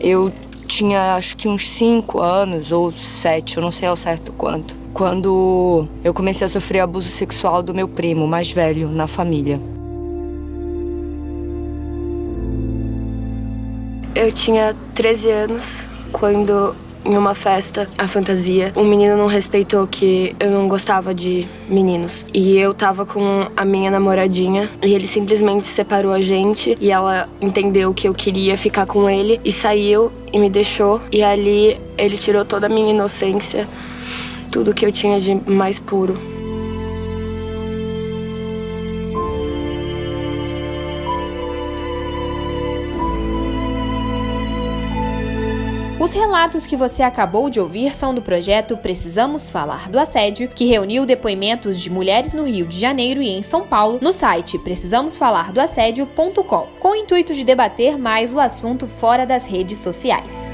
Eu tinha acho que uns 5 anos ou 7, eu não sei ao certo quanto, quando eu comecei a sofrer abuso sexual do meu primo mais velho na família. Eu tinha 13 anos quando em uma festa, a fantasia, um menino não respeitou que eu não gostava de meninos. E eu tava com a minha namoradinha e ele simplesmente separou a gente e ela entendeu que eu queria ficar com ele e saiu e me deixou. E ali ele tirou toda a minha inocência, tudo que eu tinha de mais puro. Relatos que você acabou de ouvir são do projeto Precisamos Falar do Assédio, que reuniu depoimentos de mulheres no Rio de Janeiro e em São Paulo no site precisamosfalardoassédio.com, com o intuito de debater mais o assunto fora das redes sociais.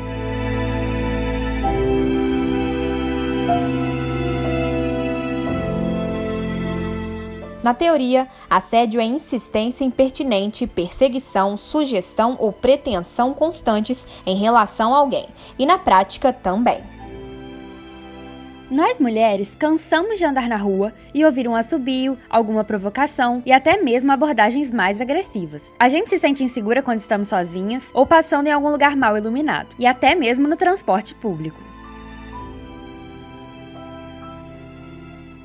Na teoria, assédio é insistência impertinente, perseguição, sugestão ou pretensão constantes em relação a alguém, e na prática também. Nós mulheres cansamos de andar na rua e ouvir um assobio, alguma provocação e até mesmo abordagens mais agressivas. A gente se sente insegura quando estamos sozinhas ou passando em algum lugar mal iluminado, e até mesmo no transporte público.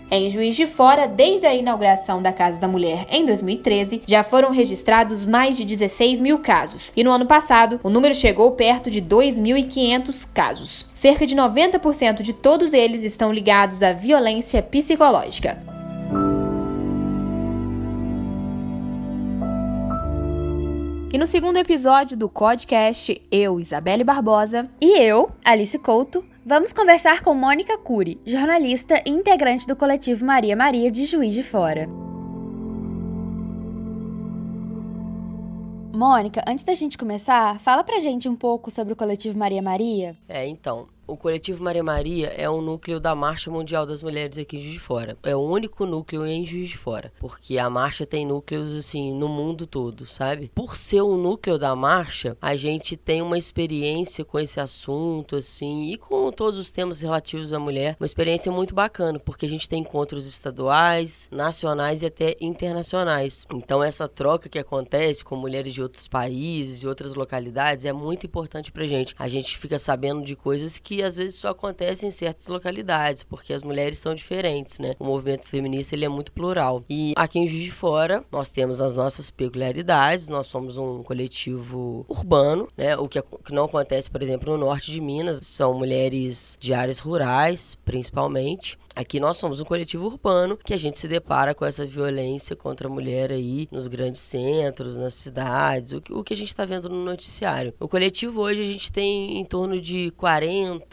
Em Juiz de Fora, desde a inauguração da Casa da Mulher em 2013, já foram registrados mais de 16 mil casos, e no ano passado o número chegou perto de 2.500 casos. Cerca de 90% de todos eles estão ligados à violência psicológica. E no segundo episódio do podcast, eu, Isabelle Barbosa, e eu, Alice Couto, Vamos conversar com Mônica Cury, jornalista e integrante do coletivo Maria Maria de Juiz de Fora. Mônica, antes da gente começar, fala pra gente um pouco sobre o coletivo Maria Maria. É, então, o coletivo Maria Maria é um núcleo da Marcha Mundial das Mulheres aqui em Juiz de Fora. É o único núcleo em Juiz de Fora, porque a marcha tem núcleos assim no mundo todo, sabe? Por ser um núcleo da marcha, a gente tem uma experiência com esse assunto assim e com todos os temas relativos à mulher, uma experiência muito bacana, porque a gente tem encontros estaduais, nacionais e até internacionais. Então essa troca que acontece com mulheres de outros países e outras localidades é muito importante pra gente. A gente fica sabendo de coisas que que às vezes só acontece em certas localidades, porque as mulheres são diferentes, né? O movimento feminista ele é muito plural. E aqui em Juiz de Fora, nós temos as nossas peculiaridades, nós somos um coletivo urbano, né? O que, que não acontece, por exemplo, no norte de Minas, são mulheres de áreas rurais, principalmente. Aqui nós somos um coletivo urbano que a gente se depara com essa violência contra a mulher aí nos grandes centros, nas cidades, o que, o que a gente está vendo no noticiário. O coletivo hoje a gente tem em torno de 40,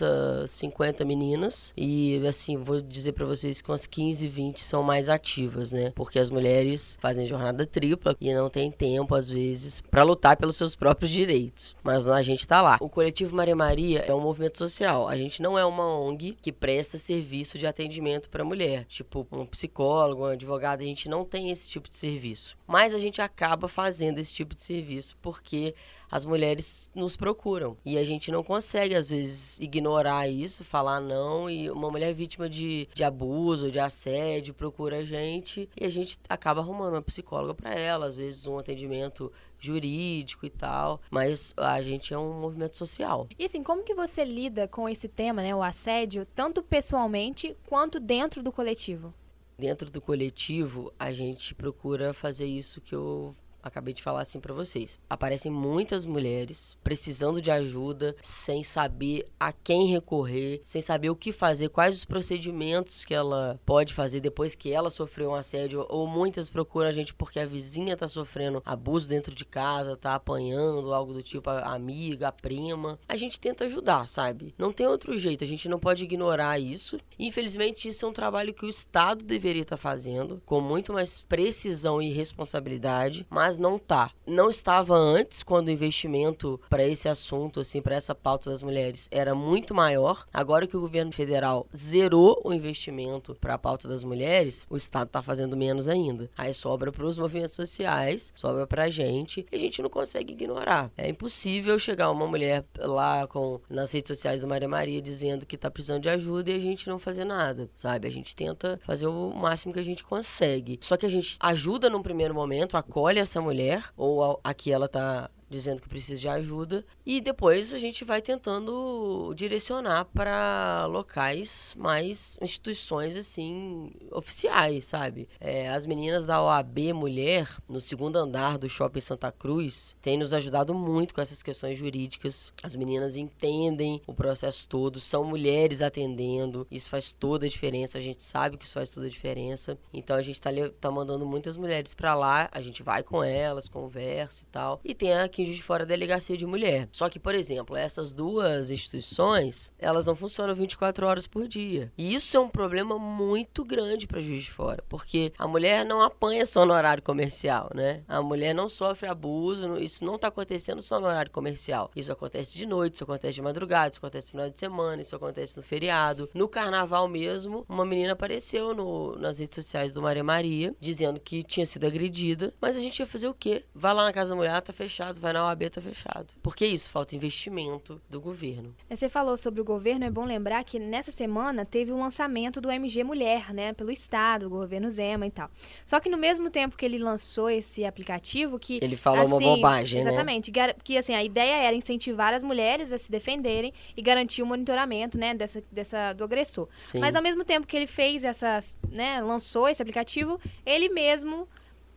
50 meninas e assim, vou dizer para vocês que umas 15, 20 são mais ativas, né? Porque as mulheres fazem jornada tripla e não tem tempo às vezes para lutar pelos seus próprios direitos. Mas a gente está lá. O coletivo Maria Maria é um movimento social. A gente não é uma ONG que presta serviço de atendimento para mulher, tipo um psicólogo, um advogado, a gente não tem esse tipo de serviço. Mas a gente acaba fazendo esse tipo de serviço porque as mulheres nos procuram e a gente não consegue às vezes ignorar isso, falar não e uma mulher vítima de, de abuso, de assédio procura a gente e a gente acaba arrumando uma psicóloga para ela, às vezes um atendimento jurídico e tal, mas a gente é um movimento social. E assim, como que você lida com esse tema, né, o assédio, tanto pessoalmente quanto dentro do coletivo? Dentro do coletivo, a gente procura fazer isso que eu acabei de falar assim para vocês. Aparecem muitas mulheres precisando de ajuda, sem saber a quem recorrer, sem saber o que fazer, quais os procedimentos que ela pode fazer depois que ela sofreu um assédio, ou muitas procuram a gente porque a vizinha tá sofrendo abuso dentro de casa, tá apanhando, algo do tipo a amiga, a prima. A gente tenta ajudar, sabe? Não tem outro jeito, a gente não pode ignorar isso. Infelizmente, isso é um trabalho que o Estado deveria estar tá fazendo com muito mais precisão e responsabilidade, mas mas não tá. Não estava antes, quando o investimento para esse assunto, assim, para essa pauta das mulheres era muito maior. Agora que o governo federal zerou o investimento para a pauta das mulheres, o Estado está fazendo menos ainda. Aí sobra para os movimentos sociais, sobra para a gente, e a gente não consegue ignorar. É impossível chegar uma mulher lá com nas redes sociais do Maria Maria dizendo que está precisando de ajuda e a gente não fazer nada, sabe? A gente tenta fazer o máximo que a gente consegue. Só que a gente ajuda num primeiro momento, acolhe essa mulher, ou a, a que ela tá dizendo que precisa de ajuda e depois a gente vai tentando direcionar para locais mais instituições assim oficiais, sabe? É, as meninas da OAB Mulher no segundo andar do Shopping Santa Cruz têm nos ajudado muito com essas questões jurídicas. As meninas entendem o processo todo, são mulheres atendendo, isso faz toda a diferença. A gente sabe que isso faz toda a diferença. Então a gente tá, tá mandando muitas mulheres para lá, a gente vai com elas, conversa e tal. E tem aqui em Juiz de Fora a delegacia de mulher. Só que, por exemplo, essas duas instituições, elas não funcionam 24 horas por dia. E isso é um problema muito grande para Juiz de Fora, porque a mulher não apanha só no horário comercial, né? A mulher não sofre abuso, isso não está acontecendo só no horário comercial. Isso acontece de noite, isso acontece de madrugada, isso acontece no final de semana, isso acontece no feriado. No carnaval mesmo, uma menina apareceu no, nas redes sociais do Maria Maria, dizendo que tinha sido agredida, mas a gente ia fazer o quê? Vai lá na casa da mulher, tá fechado, vai na OAB, tá fechado. Por que isso? Falta investimento do governo. Você falou sobre o governo, é bom lembrar que nessa semana teve o lançamento do MG Mulher, né, pelo Estado, o governo Zema e tal. Só que no mesmo tempo que ele lançou esse aplicativo, que. Ele falou assim, uma bobagem, exatamente, né? Exatamente. Que assim, a ideia era incentivar as mulheres a se defenderem e garantir o monitoramento, né, dessa, dessa, do agressor. Sim. Mas ao mesmo tempo que ele fez essas, né, lançou esse aplicativo, ele mesmo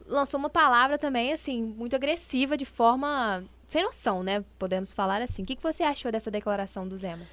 lançou uma palavra também, assim, muito agressiva, de forma sem noção, né? Podemos falar assim. O que, que você achou dessa declaração do Zema?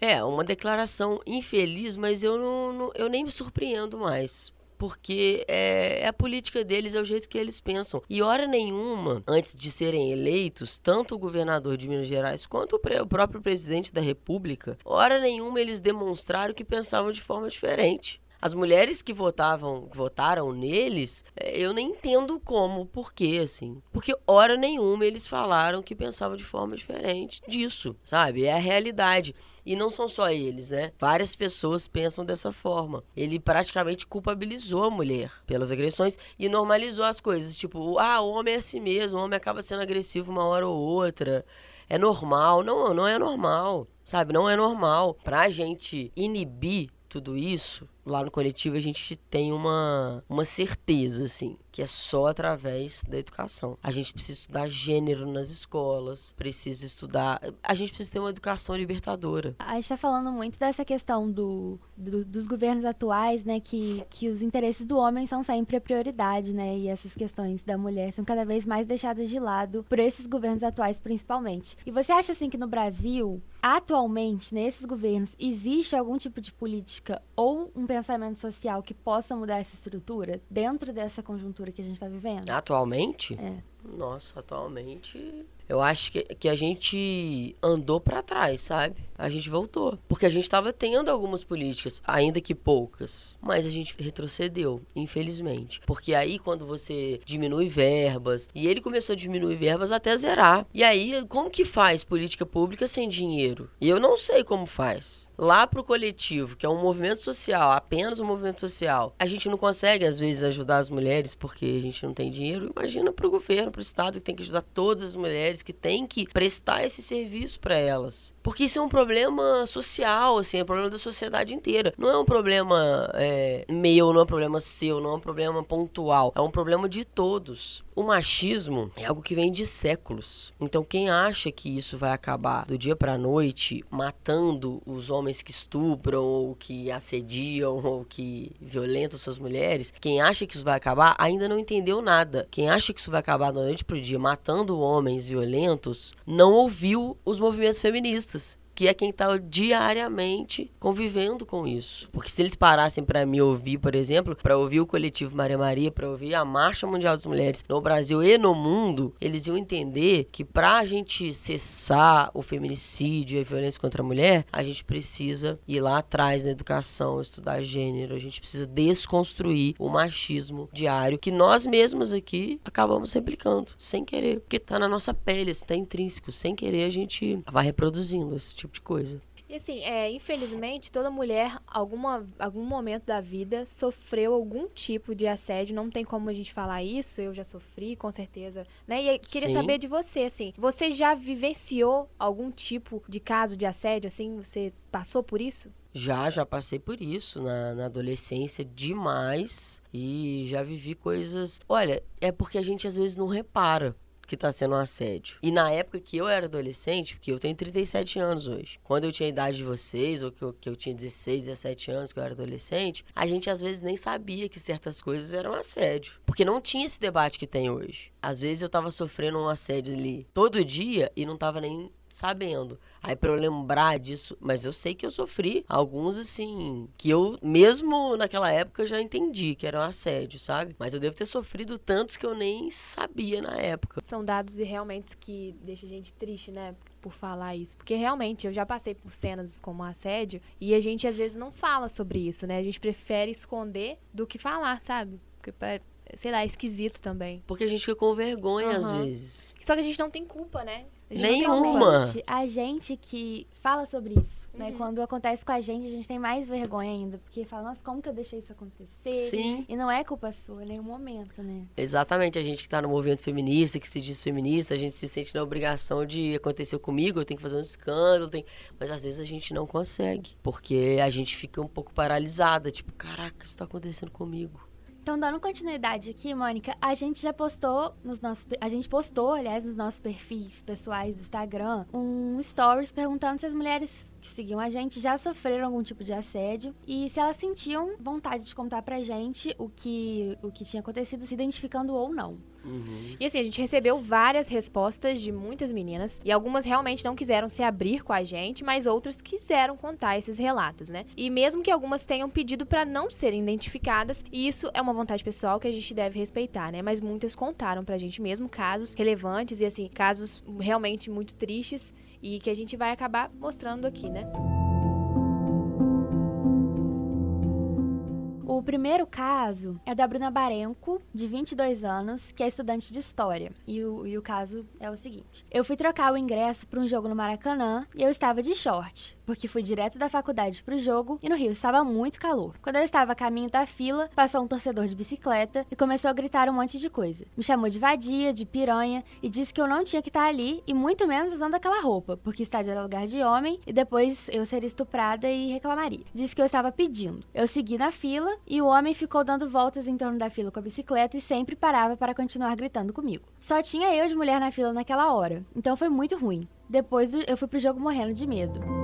É, uma declaração infeliz, mas eu, não, não eu nem me surpreendo mais porque é, é, a política deles, é o jeito que eles pensam. E hora nenhuma, antes de serem eleitos, tanto o governador de Minas Gerais quanto o, o próprio presidente da República, hora nenhuma eles demonstraram que pensavam de forma diferente. As mulheres que votavam, votaram neles, é, eu nem entendo como, por quê, assim. Porque hora nenhuma eles falaram que pensavam de forma diferente disso, sabe? É a realidade. E não são só eles, né? Várias pessoas pensam dessa forma. Ele praticamente culpabilizou a mulher pelas agressões e normalizou as coisas. Tipo, ah, o homem é assim mesmo, o homem acaba sendo agressivo uma hora ou outra. É normal. Não, não é normal. Sabe? Não é normal. Pra gente inibir tudo isso, lá no coletivo a gente tem uma, uma certeza, assim, que é só através da educação. A gente precisa estudar gênero nas escolas, precisa estudar. A gente precisa ter uma educação libertadora. A gente está falando muito dessa questão do, do, dos governos atuais, né? Que, que os interesses do homem são sempre a prioridade, né? E essas questões da mulher são cada vez mais deixadas de lado por esses governos atuais, principalmente. E você acha, assim, que no Brasil, atualmente, nesses governos, existe algum tipo de política ou um pensamento social que possa mudar essa estrutura dentro dessa conjuntura que a gente está vivendo? Atualmente? É. Nossa, atualmente eu acho que, que a gente andou para trás, sabe? A gente voltou. Porque a gente estava tendo algumas políticas, ainda que poucas, mas a gente retrocedeu, infelizmente. Porque aí, quando você diminui verbas, e ele começou a diminuir verbas até zerar. E aí, como que faz política pública sem dinheiro? E eu não sei como faz lá pro coletivo, que é um movimento social, apenas um movimento social, a gente não consegue às vezes ajudar as mulheres porque a gente não tem dinheiro. Imagina pro governo, pro estado que tem que ajudar todas as mulheres, que tem que prestar esse serviço para elas. Porque isso é um problema social, assim, é um problema da sociedade inteira. Não é um problema é, meu, não é um problema seu, não é um problema pontual. É um problema de todos. O machismo é algo que vem de séculos. Então, quem acha que isso vai acabar do dia para noite matando os homens que estupram, ou que assediam, ou que violentam suas mulheres, quem acha que isso vai acabar ainda não entendeu nada. Quem acha que isso vai acabar da noite pro dia matando homens violentos não ouviu os movimentos feministas que é quem tá diariamente convivendo com isso. Porque se eles parassem para me ouvir, por exemplo, para ouvir o coletivo Maria Maria, para ouvir a Marcha Mundial das Mulheres no Brasil e no mundo, eles iam entender que pra gente cessar o feminicídio e a violência contra a mulher, a gente precisa ir lá atrás na educação, estudar gênero, a gente precisa desconstruir o machismo diário que nós mesmos aqui acabamos replicando, sem querer, porque tá na nossa pele, está intrínseco, sem querer a gente vai reproduzindo esse tipo de coisa. E assim, é, infelizmente, toda mulher, alguma, algum momento da vida, sofreu algum tipo de assédio. Não tem como a gente falar isso, eu já sofri, com certeza. Né? E queria Sim. saber de você, assim, você já vivenciou algum tipo de caso de assédio, assim? Você passou por isso? Já, já passei por isso na, na, adolescência demais e já vivi coisas. Olha, é porque a gente às vezes não repara que está sendo um assédio. E na época que eu era adolescente, porque eu tenho 37 anos hoje, quando eu tinha a idade de vocês, ou que eu, que eu tinha 16, 17 anos, que eu era adolescente, a gente às vezes nem sabia que certas coisas eram assédio. Porque não tinha esse debate que tem hoje. Às vezes eu tava sofrendo um assédio ali todo dia e não tava nem sabendo. Aí para eu lembrar disso, mas eu sei que eu sofri alguns assim, que eu mesmo naquela época já entendi que era um assédio, sabe? Mas eu devo ter sofrido tantos que eu nem sabia na época. São dados e realmente que deixa a gente triste, né? Por falar isso. Porque realmente eu já passei por cenas como assédio e a gente às vezes não fala sobre isso, né? A gente prefere esconder do que falar, sabe? Porque pra, sei lá, é esquisito também. Porque a gente fica com vergonha uhum. às vezes. Só que a gente não tem culpa, né? Nenhuma. A gente que fala sobre isso, né? uhum. né? Quando acontece com a gente, a gente tem mais vergonha ainda. Porque fala, nossa, como que eu deixei isso acontecer? Sim. E não é culpa sua em nenhum momento, né? Exatamente. A gente que tá no movimento feminista, que se diz feminista, a gente se sente na obrigação de acontecer comigo, eu tenho que fazer um escândalo, tem... mas às vezes a gente não consegue. Porque a gente fica um pouco paralisada, tipo, caraca, isso tá acontecendo comigo. Então, dando continuidade aqui, Mônica, a gente já postou nos nossos. A gente postou, aliás, nos nossos perfis pessoais do Instagram, um stories perguntando se as mulheres que seguiam a gente já sofreram algum tipo de assédio e se elas sentiam vontade de contar pra gente o que, o que tinha acontecido, se identificando ou não. Uhum. E assim, a gente recebeu várias respostas de muitas meninas e algumas realmente não quiseram se abrir com a gente, mas outras quiseram contar esses relatos, né? E mesmo que algumas tenham pedido para não serem identificadas, e isso é uma vontade pessoal que a gente deve respeitar, né? Mas muitas contaram pra gente mesmo casos relevantes e assim, casos realmente muito tristes e que a gente vai acabar mostrando aqui, né? O primeiro caso é da Bruna Barenco, de 22 anos, que é estudante de História. E o, e o caso é o seguinte. Eu fui trocar o ingresso para um jogo no Maracanã e eu estava de short, porque fui direto da faculdade para o jogo e no Rio estava muito calor. Quando eu estava a caminho da fila, passou um torcedor de bicicleta e começou a gritar um monte de coisa. Me chamou de vadia, de piranha e disse que eu não tinha que estar ali e muito menos usando aquela roupa, porque estádio era lugar de homem e depois eu seria estuprada e reclamaria. Disse que eu estava pedindo. Eu segui na fila e o homem ficou dando voltas em torno da fila com a bicicleta e sempre parava para continuar gritando comigo. Só tinha eu de mulher na fila naquela hora, então foi muito ruim. Depois eu fui pro jogo morrendo de medo.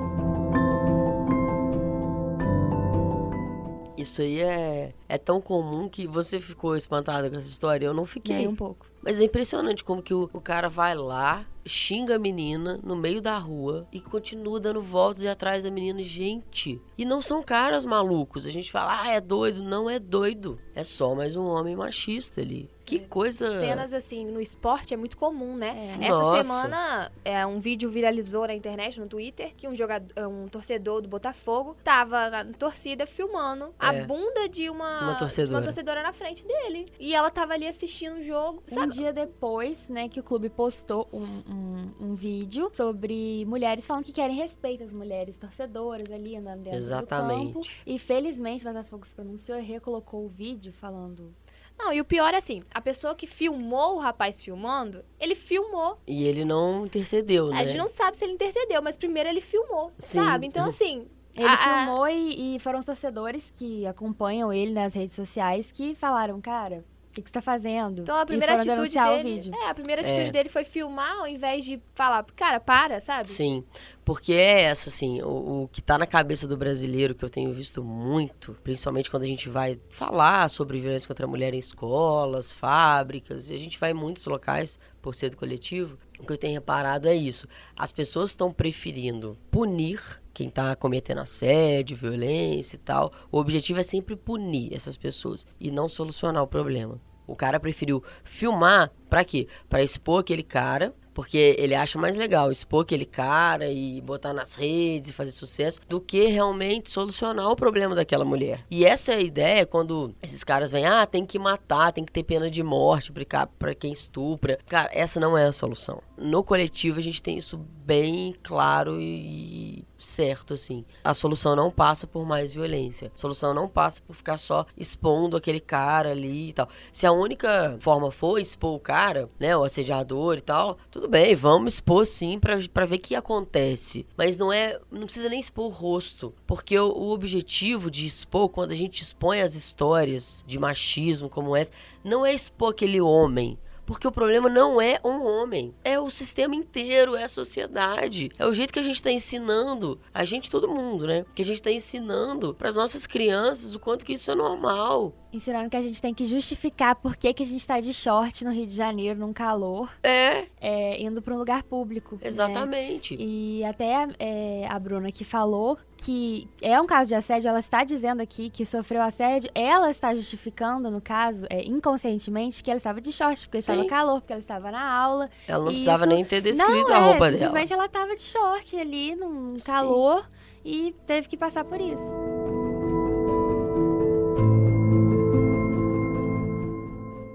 Isso aí é, é tão comum que você ficou espantada com essa história. Eu não fiquei. Nem um pouco. Mas é impressionante como que o, o cara vai lá, xinga a menina no meio da rua e continua dando voltas e atrás da menina. Gente, e não são caras malucos. A gente fala, ah, é doido. Não é doido. É só mais um homem machista ali. Que coisa. Cenas assim, no esporte é muito comum, né? É. Essa Nossa. semana, é, um vídeo viralizou na internet, no Twitter, que um jogador, é, um torcedor do Botafogo tava na torcida filmando é. a bunda de uma, uma, torcedora. uma torcedora na frente dele. E ela tava ali assistindo o jogo. Um dia depois, né, que o clube postou um, um, um, vídeo sobre mulheres falando que querem respeito às mulheres torcedoras ali andando dentro Exatamente. do campo. E felizmente o Botafogo se pronunciou e recolocou o vídeo falando não, e o pior é assim, a pessoa que filmou o rapaz filmando, ele filmou. E ele não intercedeu, né? A gente não sabe se ele intercedeu, mas primeiro ele filmou, Sim. sabe? Então, assim... Ele a, filmou. E, e foram torcedores que acompanham ele nas redes sociais que falaram, cara, que, que você tá fazendo? Então a primeira atitude o dele. vídeo. É, a primeira atitude É. dele foi filmar ao invés de falar, cara, para, sabe? Sim, porque é essa, assim, o, o que tá na cabeça do brasileiro, que eu tenho visto muito, principalmente quando a gente vai falar sobre violência contra a mulher em escolas, fábricas, e a gente vai em muitos locais por ser do coletivo, o que eu tenho reparado é isso. As pessoas estão preferindo punir quem tá cometendo assédio, violência e tal. O objetivo é sempre punir essas pessoas e não solucionar o problema. O cara preferiu filmar pra quê? Pra expor aquele cara, porque ele acha mais legal expor aquele cara e botar nas redes e fazer sucesso do que realmente solucionar o problema daquela mulher. E essa é a ideia quando esses caras vêm, ah, tem que matar, tem que ter pena de morte pra quem estupra. Cara, essa não é a solução. No coletivo a gente tem isso bem claro e certo, assim. A solução não passa por mais violência. A solução não passa por ficar só expondo aquele cara ali e tal. Se a única forma for expor o cara, né, o assediador e tal, tudo bem, vamos expor sim pra ver o que acontece. Mas não é, não precisa nem expor o rosto, porque o, o objetivo de expor, quando a gente expõe as histórias de machismo como essa, não é expor aquele homem. Porque o problema não é um homem, é o sistema inteiro, é a sociedade. É o jeito que a gente está ensinando, a gente, todo mundo, né? Que a gente está ensinando para as nossas crianças o quanto que isso é normal. Ensinando que a gente tem que justificar por que, que a gente tá de short no Rio de Janeiro, num calor, É, é, indo pra um lugar público. né? exatamente. E até é, a Bruna que falou que é um caso de assédio, ela está dizendo aqui que sofreu assédio, ela está justificando, no caso, é, inconscientemente, que ela estava de short, porque estava Sim. calor, porque ela estava na aula. Ela não isso- precisava nem ter descrito não, a é, roupa dela. simplesmente ela estava de short ali, num Sim. calor, e teve que passar por isso.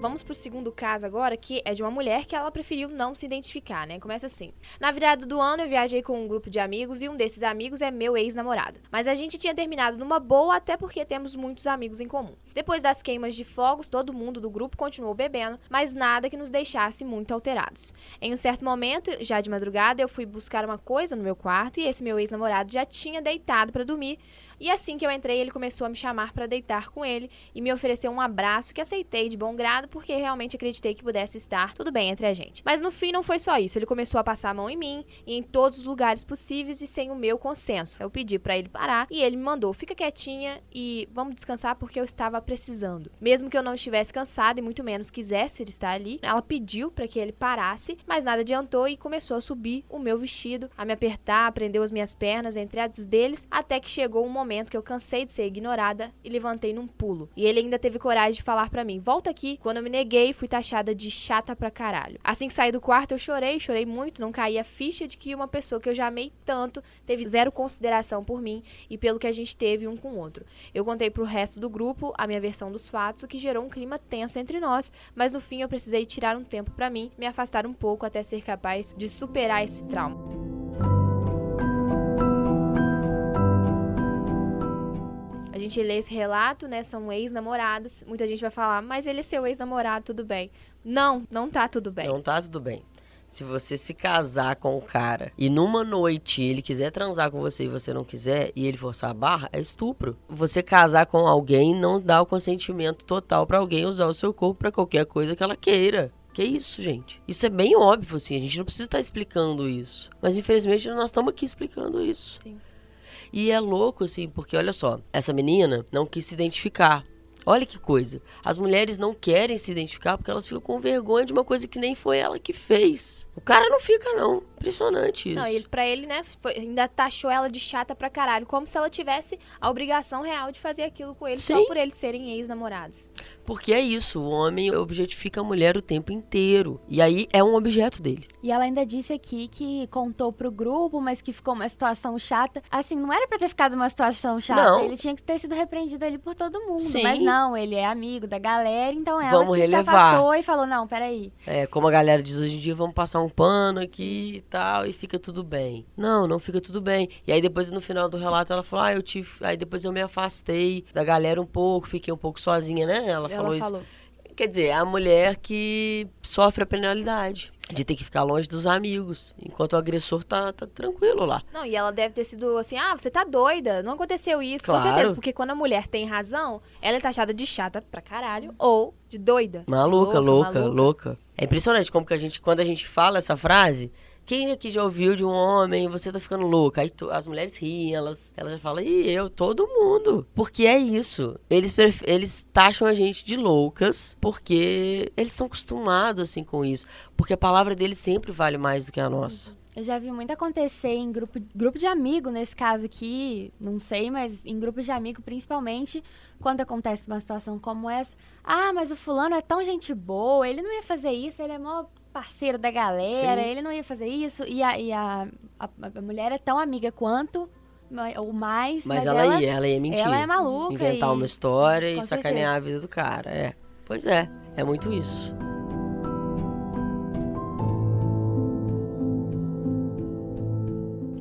Vamos pro segundo caso agora, que é de uma mulher que ela preferiu não se identificar, né? Começa assim. Na virada do ano, eu viajei com um grupo de amigos e um desses amigos é meu ex-namorado. Mas a gente tinha terminado numa boa, até porque temos muitos amigos em comum. Depois das queimas de fogos, todo mundo do grupo continuou bebendo, mas nada que nos deixasse muito alterados. Em um certo momento, já de madrugada, eu fui buscar uma coisa no meu quarto e esse meu ex-namorado já tinha deitado para dormir. E assim que eu entrei, ele começou a me chamar para deitar com ele e me ofereceu um abraço que aceitei de bom grado porque realmente acreditei que pudesse estar tudo bem entre a gente. Mas no fim não foi só isso, ele começou a passar a mão em mim e em todos os lugares possíveis e sem o meu consenso. Eu pedi para ele parar e ele me mandou: "Fica quietinha e vamos descansar porque eu estava precisando". Mesmo que eu não estivesse cansada e muito menos quisesse estar ali, ela pediu para que ele parasse, mas nada adiantou e começou a subir o meu vestido, a me apertar, prendeu as minhas pernas entre as deles, até que chegou um momento que eu cansei de ser ignorada e levantei num pulo. E ele ainda teve coragem de falar pra mim: "Volta aqui". Quando eu me neguei, fui taxada de chata pra caralho. Assim que saí do quarto, eu chorei, chorei muito, não caí a ficha de que uma pessoa que eu já amei tanto teve zero consideração por mim e pelo que a gente teve um com o outro. Eu contei pro resto do grupo a minha versão dos fatos, o que gerou um clima tenso entre nós, mas no fim eu precisei tirar um tempo pra mim, me afastar um pouco até ser capaz de superar esse trauma. Gente lê esse relato, né? São ex-namorados. Muita gente vai falar, mas ele é seu ex-namorado, tudo bem. Não, não tá tudo bem. Não tá tudo bem. Se você se casar com o cara e numa noite ele quiser transar com você e você não quiser e ele forçar a barra, é estupro. Você casar com alguém não dá o consentimento total pra alguém usar o seu corpo pra qualquer coisa que ela queira. Que isso, gente? Isso é bem óbvio, assim. A gente não precisa estar explicando isso. Mas infelizmente nós estamos aqui explicando isso. Sim. E é louco, assim, porque olha só, essa menina não quis se identificar. Olha que coisa. As mulheres não querem se identificar porque elas ficam com vergonha de uma coisa que nem foi ela que fez. O cara não fica, não. Impressionante isso. Não, ele, pra ele, né, foi- ainda taxou ela de chata pra caralho, como se ela tivesse a obrigação real de fazer aquilo com ele só Sim. por eles serem ex-namorados. Porque é isso, o homem objetifica a mulher o tempo inteiro. E aí é um objeto dele. E ela ainda disse aqui que contou pro grupo, mas que ficou uma situação chata. Assim, não era pra ter ficado uma situação chata. Não. Ele tinha que ter sido repreendido ali por todo mundo. Sim. Mas não, ele é amigo da galera, então ela Vamos que se relevar. afastou e falou, não, peraí. É, como a galera diz hoje em dia, vamos passar um pano aqui e tal, e fica tudo bem. Não, não fica tudo bem. E aí depois no final do relato ela falou, ah, eu tive. Aí depois eu me afastei da galera um pouco, fiquei um pouco sozinha, né? Ela, falou isso. Quer dizer, é a mulher que sofre a penalidade de ter que ficar longe dos amigos, enquanto o agressor tá, tá tranquilo lá. Não, e ela deve ter sido assim, ah, você tá doida, não aconteceu isso. Claro. Com certeza, porque quando a mulher tem razão, ela é taxada de chata pra caralho ou de doida. de Maluca, louca, maluca. louca. É impressionante como que a gente, quando a gente fala essa frase, quem aqui já ouviu de um homem, você tá ficando louca? Aí tu- as mulheres riem, elas, elas já falam, e eu, todo mundo. Porque é isso. Eles, eles taxam a gente de loucas porque eles estão acostumados assim com isso. Porque a palavra deles sempre vale mais do que a nossa. Eu já vi muito acontecer em grupo, grupo de amigo, nesse caso aqui, não sei, mas em grupo de amigo, principalmente, quando acontece uma situação como essa. Ah, mas o fulano é tão gente boa, ele não ia fazer isso, ele é mó parceiro da galera, Sim. ele não ia fazer isso. E a, e a, a, a mulher é tão amiga quanto, ou mais, Mas, mas, ela, ia, ela ia mentir. ela é maluca. Inventar e- uma história com e sacanear a vida do cara. É. Pois é, é muito isso.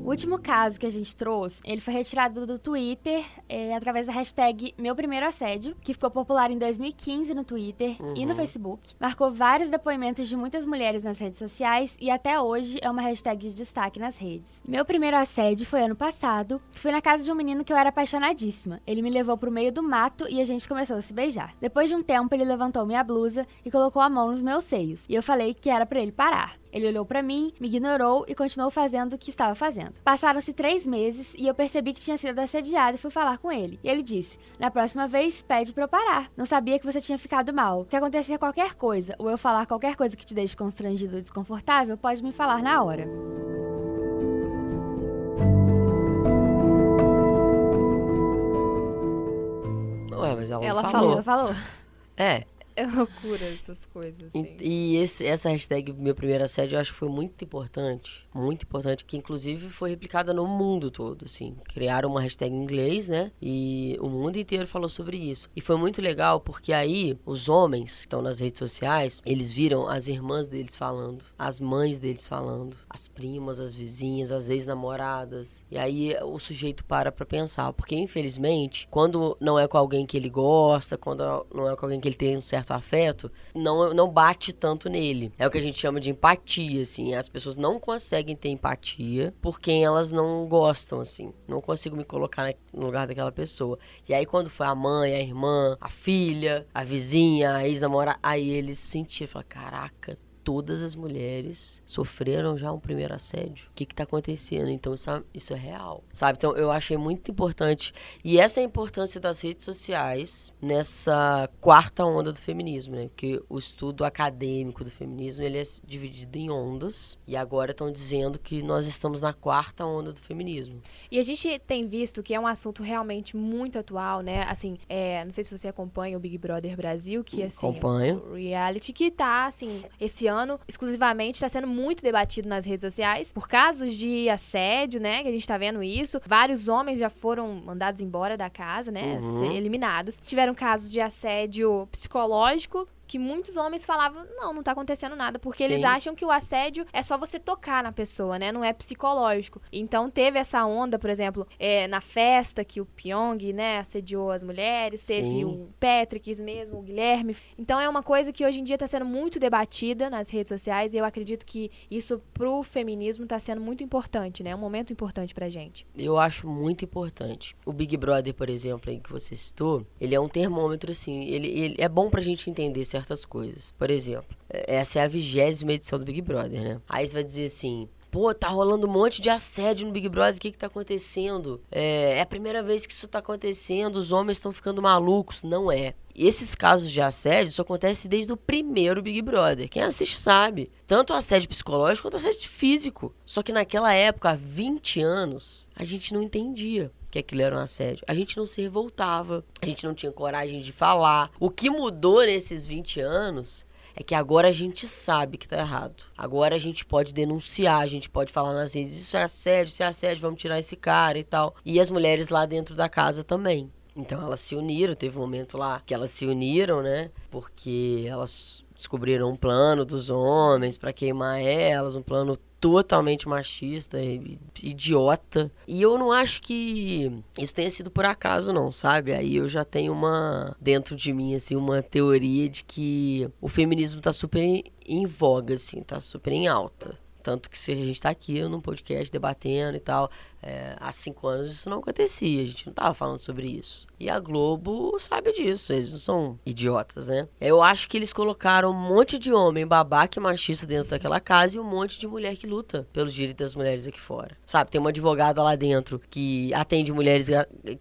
O último caso que a gente trouxe, ele foi retirado do Twitter é, através da hashtag Meu Primeiro Assédio, que ficou popular em 2015 no Twitter e no Uhum. Facebook. Marcou vários depoimentos de muitas mulheres nas redes sociais e até hoje é uma hashtag de destaque nas redes. Meu primeiro assédio foi ano passado. Fui na casa de um menino que eu era apaixonadíssima. Ele me levou pro meio do mato e a gente começou a se beijar. Depois de um tempo, ele levantou minha blusa e colocou a mão nos meus seios. E eu falei que era pra ele parar. Ele olhou pra mim, me ignorou e continuou fazendo o que estava fazendo. Passaram-se três meses e eu percebi que tinha sido assediado e fui falar com ele. E ele disse: Na próxima vez, pede pra eu parar. Não sabia que você tinha ficado mal. Se acontecer qualquer coisa ou eu falar qualquer coisa que te deixe constrangido ou desconfortável, pode me falar na hora. Ué, mas ela, Ela falou. Ela falou. É, É loucura essas coisas, assim. E, e esse- essa hashtag Meu Primeiro Assédio eu acho que foi muito importante. Muito importante, que inclusive foi replicada no mundo todo, assim. Criaram uma hashtag em inglês, né? E o mundo inteiro falou sobre isso. E foi muito legal porque aí os homens que estão nas redes sociais, eles viram as irmãs deles falando, as mães deles falando, as primas, as vizinhas, as ex-namoradas. E aí o sujeito para pra pensar, porque infelizmente, quando não é com alguém que ele gosta, quando não é com alguém que ele tem um certo afeto, não, não bate tanto nele. É o que a gente chama de empatia, assim. As pessoas não conseguem ter empatia por quem elas não gostam, assim. Não consigo me colocar no lugar daquela pessoa. E aí, quando foi a mãe, a irmã, a filha, a vizinha, a ex-namorada, aí eles sentiram, falaram, caraca, todas as mulheres sofreram já um primeiro assédio. O que que tá acontecendo? Então isso é, isso é real, sabe? Então eu achei muito importante. E essa é a importância das redes sociais nessa quarta onda do feminismo, né? Porque o estudo acadêmico do feminismo, ele é dividido em ondas. E agora estão dizendo que nós estamos na quarta onda do feminismo. E a gente tem visto que é um assunto realmente muito atual, né? Assim, é, não sei se você acompanha o Big Brother Brasil, que assim, Acompanho. é um reality que tá, assim, esse ano, exclusivamente, está sendo muito debatido nas redes sociais por casos de assédio, né? Que a gente tá vendo isso. Vários homens já foram mandados embora da casa, né? Uhum. eliminados. Tiveram casos de assédio psicológico. Que muitos homens falavam, não, não tá acontecendo nada, porque eles Sim. acham que o assédio é só você tocar na pessoa, né? Não é psicológico. Então teve essa onda, por exemplo, é, na festa que o Pyong, né, assediou as mulheres, teve Sim. o Patrick mesmo, o Guilherme. Então é uma coisa que hoje em dia tá sendo muito debatida nas redes sociais e eu acredito que isso pro feminismo tá sendo muito importante, né? É um momento importante pra gente. Eu acho muito importante. O Big Brother, por exemplo, aí que você citou, ele é um termômetro, assim, ele, ele é bom pra gente entender certas coisas. Por exemplo, é- essa é a vigésima edição do Big Brother, né? Aí você vai dizer assim. Pô, tá rolando um monte de assédio no Big Brother, o que que tá acontecendo? É, é a primeira vez que isso tá acontecendo, os homens estão ficando malucos. Não é. Esses casos de assédio só acontecem desde o primeiro Big Brother. Quem assiste sabe. Tanto assédio psicológico quanto assédio físico. Só que naquela época, há 20 anos, a gente não entendia que aquilo era um assédio. A gente não se revoltava, a gente não tinha coragem de falar. O que mudou nesses 20 anos é que agora a gente sabe que tá errado. Agora a gente pode denunciar, a gente pode falar nas redes, isso é assédio, isso é assédio, vamos tirar esse cara e tal. E as mulheres lá dentro da casa também. Então elas se uniram, teve um momento lá que elas se uniram, né? Porque elas descobriram um plano dos homens para queimar elas, um plano totalmente machista, idiota. E eu não acho que isso tenha sido por acaso, não, sabe? Aí eu já tenho uma, dentro de mim, assim, uma teoria de que o feminismo tá super em, voga, assim, tá super em alta. Tanto que se a gente tá aqui num podcast debatendo e tal, é, há cinco anos isso não acontecia, a gente não tava falando sobre isso. E a Globo sabe disso, eles não são idiotas, né? Eu acho que eles colocaram um monte de homem babaca e machista dentro daquela casa e um monte de mulher que luta pelos direitos das mulheres aqui fora. Sabe, tem uma advogada lá dentro que atende mulheres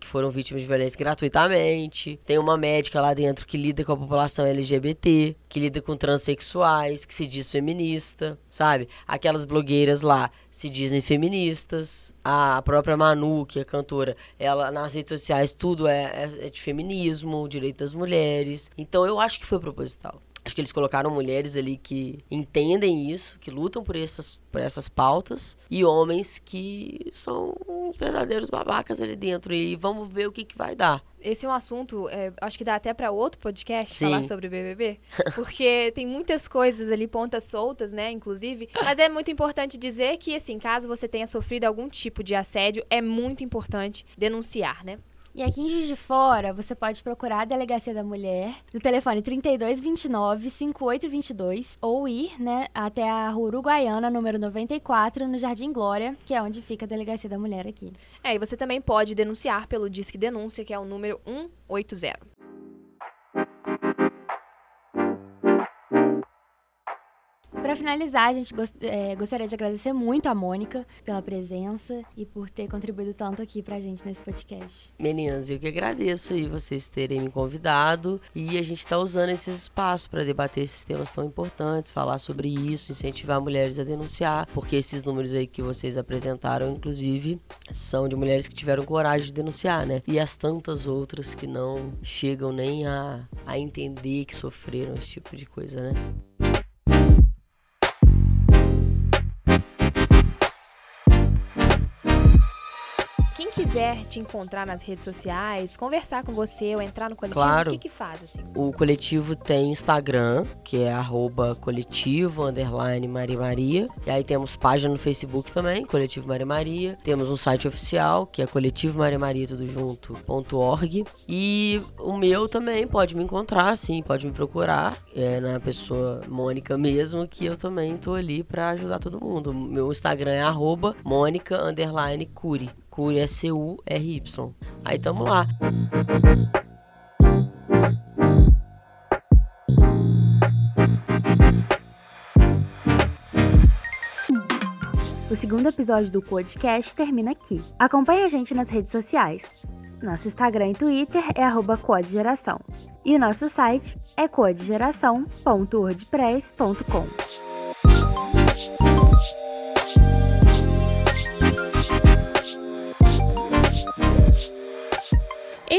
que foram vítimas de violência gratuitamente. Tem uma médica lá dentro que lida com a população LGBT, que lida com transexuais, que se diz feminista, sabe? Aquelas blogueiras lá se dizem feministas. A própria Manu, que é cantora, ela nas redes sociais tudo é, é, é de feminismo, direito das mulheres. Então eu acho que foi proposital. Acho que eles colocaram mulheres ali que entendem isso, que lutam por essas, por essas pautas, e homens que são verdadeiros babacas ali dentro. E vamos ver o que, que vai dar. Esse é um assunto, é, acho que dá até para outro podcast Sim. falar sobre BBB, porque tem muitas coisas ali, pontas soltas, né, inclusive. Mas é muito importante dizer que, assim, caso você tenha sofrido algum tipo de assédio, é muito importante denunciar, né? E aqui em Juiz de Fora, você pode procurar a Delegacia da Mulher no telefone 3229 5822 ou ir, né, até a Rua Uruguaiana, número 94, no Jardim Glória, que é onde fica a Delegacia da Mulher aqui. É, e você também pode denunciar pelo Disque Denúncia, que é o número 180. Para finalizar, a gente gost é, gostaria de agradecer muito a Mônica pela presença e por ter contribuído tanto aqui pra gente nesse podcast. Meninas, eu que agradeço aí vocês terem me convidado e a gente está usando esse espaço para debater esses temas tão importantes, falar sobre isso, incentivar mulheres a denunciar, porque esses números aí que vocês apresentaram, inclusive, são de mulheres que tiveram coragem de denunciar, né? E as tantas outras que não chegam nem a, a entender que sofreram esse tipo de coisa, né? Quiser te encontrar nas redes sociais, conversar com você ou entrar no coletivo, claro. o que que faz, assim? O coletivo tem Instagram, que é arroba coletivo, underline Maria Maria. E aí temos página no Facebook também, Coletivo Maria Maria. Temos um site oficial, que é coletivo Maria Maria, tudo junto, .org. E o meu também pode me encontrar, sim, pode me procurar. É na pessoa Mônica mesmo, que eu também tô ali para ajudar todo mundo. Meu Instagram é arroba Mônica, Curi. Curi é C-U-R-Y. Aí tamo lá. O segundo episódio do podcast termina aqui. Acompanhe a gente nas redes sociais. Nosso Instagram e Twitter é arroba E o nosso site é codegeração.wordpress.com.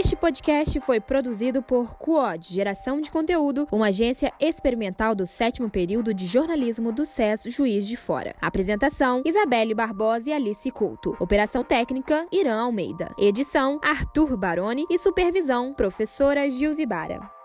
Este podcast foi produzido por Quod Geração de Conteúdo, uma agência experimental do sétimo período de jornalismo do SES Juiz de Fora. Apresentação: Isabelle Barbosa e Alice Couto. Operação técnica: Irã Almeida. Edição: Arthur Baroni e supervisão: Professora Gilzibara.